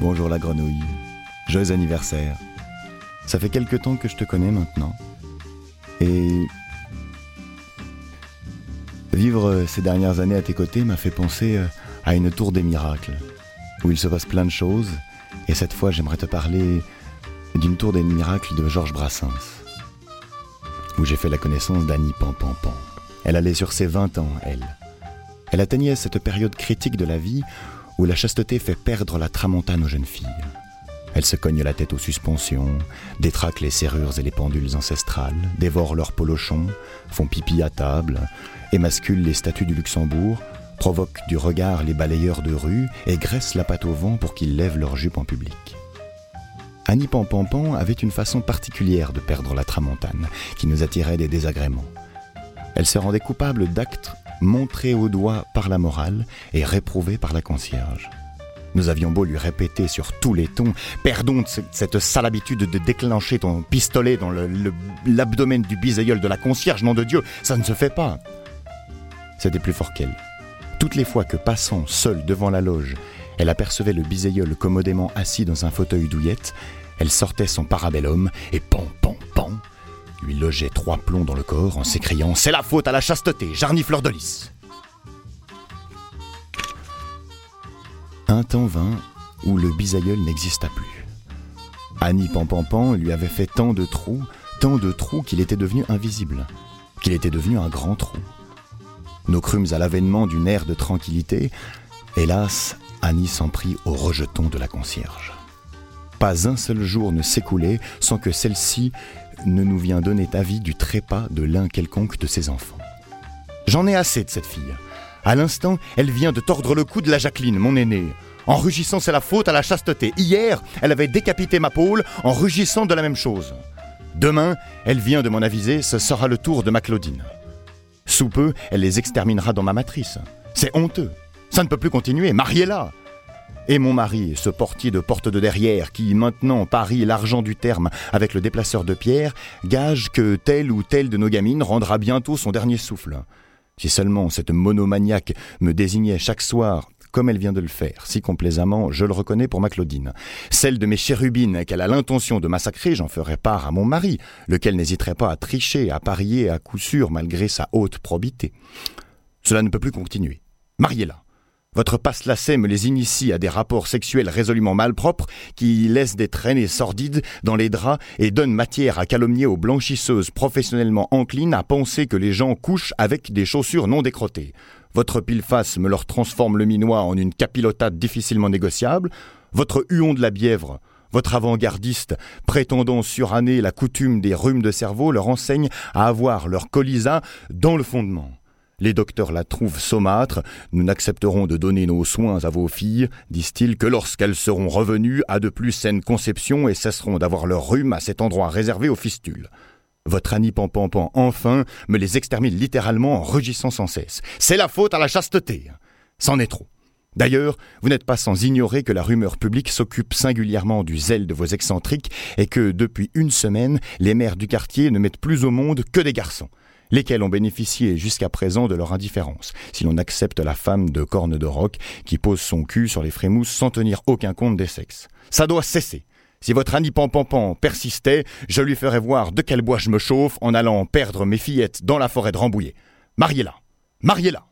Bonjour la grenouille. Joyeux anniversaire. Ça fait quelque temps que je te connais maintenant. Et vivre ces dernières années à tes côtés m'a fait penser euh, à une tour des miracles, où il se passe plein de choses. Et cette fois, j'aimerais te parler d'une tour des miracles de Georges Brassens, où j'ai fait la connaissance d'Annie Pampan. Elle allait sur ses 20 ans, elle. Elle atteignait cette période critique de la vie où la chasteté fait perdre la tramontane aux jeunes filles. Elle se cogne la tête aux suspensions, détraque les serrures et les pendules ancestrales, dévore leurs polochons, font pipi à table, émascule les statues du Luxembourg, provoque du regard les balayeurs de rue et graisse la patte au vent pour qu'ils lèvent leurs jupes en public. Annie Pampampan avait une façon particulière de perdre la tramontane, qui nous attirait des désagréments. Elle se rendait coupable d'actes montré au doigt par la morale et réprouvé par la concierge. Nous avions beau lui répéter sur tous les tons Perdons cette sale habitude de déclencher ton pistolet dans l'abdomen du bisaïeul de la concierge, nom de Dieu, ça ne se fait pas. C'était plus fort qu'elle. Toutes les fois que passant seule devant la loge, elle apercevait le bisaïeul commodément assis dans un fauteuil douillette, elle sortait son parabellum et pan, pan, lui logeait trois plombs dans le corps en s'écriant C'est la faute à la chasteté, jarni fleur de lys. Un temps vint où le bisaïeul n'exista plus. Annie Pampampan lui avait fait tant de trous, tant de trous qu'il était devenu invisible, qu'il était devenu un grand trou. Nous crûmes à l'avènement d'une ère de tranquillité. Hélas, Annie s'en prit au rejeton de la concierge. Pas un seul jour ne s'écoulait sans que celle-ci ne nous vient donner avis du trépas de l'un quelconque de ses enfants. J'en ai assez de cette fille. À l'instant, elle vient de tordre le cou de la Jacqueline, mon aînée. En rugissant, c'est la faute à la chasteté. Hier, elle avait décapité ma pôle en rugissant de la même chose. Demain, elle vient de m'en aviser, ce sera le tour de ma Claudine. Sous peu, elle les exterminera dans ma matrice. C'est honteux. Ça ne peut plus continuer. Mariez-la. Et mon mari, ce portier de porte de derrière, qui maintenant parie l'argent du terme avec le déplaceur de pierre, gage que telle ou telle de nos gamines rendra bientôt son dernier souffle. Si seulement cette monomaniaque me désignait chaque soir comme elle vient de le faire, si complaisamment, je le reconnais pour ma Claudine. Celle de mes chérubines qu'elle a l'intention de massacrer, j'en ferai part à mon mari, lequel n'hésiterait pas à tricher, à parier à coup sûr malgré sa haute probité. Cela ne peut plus continuer. Mariez-la. Votre passe-lacet me les initie à des rapports sexuels résolument malpropres qui laissent des traînées sordides dans les draps et donnent matière à calomnier aux blanchisseuses professionnellement enclines à penser que les gens couchent avec des chaussures non décrottées. Votre pile-face me leur transforme le minois en une capilotade difficilement négociable. Votre huon de la bièvre votre avant-gardiste, prétendant suranner la coutume des rhumes de cerveau, leur enseigne à avoir leur colisa dans le fondement. Les docteurs la trouvent saumâtre. Nous n'accepterons de donner nos soins à vos filles, disent-ils, que lorsqu'elles seront revenues à de plus saines conceptions et cesseront d'avoir leur rhume à cet endroit réservé aux fistules. Votre Annie Pampampan, enfin, me les extermine littéralement en rugissant sans cesse. C'est la faute à la chasteté. C'en est trop. D'ailleurs, vous n'êtes pas sans ignorer que la rumeur publique s'occupe singulièrement du zèle de vos excentriques et que, depuis une semaine, les mères du quartier ne mettent plus au monde que des garçons lesquels ont bénéficié jusqu'à présent de leur indifférence, si l'on accepte la femme de corne de roc qui pose son cul sur les frémousses sans tenir aucun compte des sexes. Ça doit cesser. Si votre Annie Pampan persistait, je lui ferais voir de quel bois je me chauffe en allant perdre mes fillettes dans la forêt de Rambouillet. Mariez-la. Mariez-la.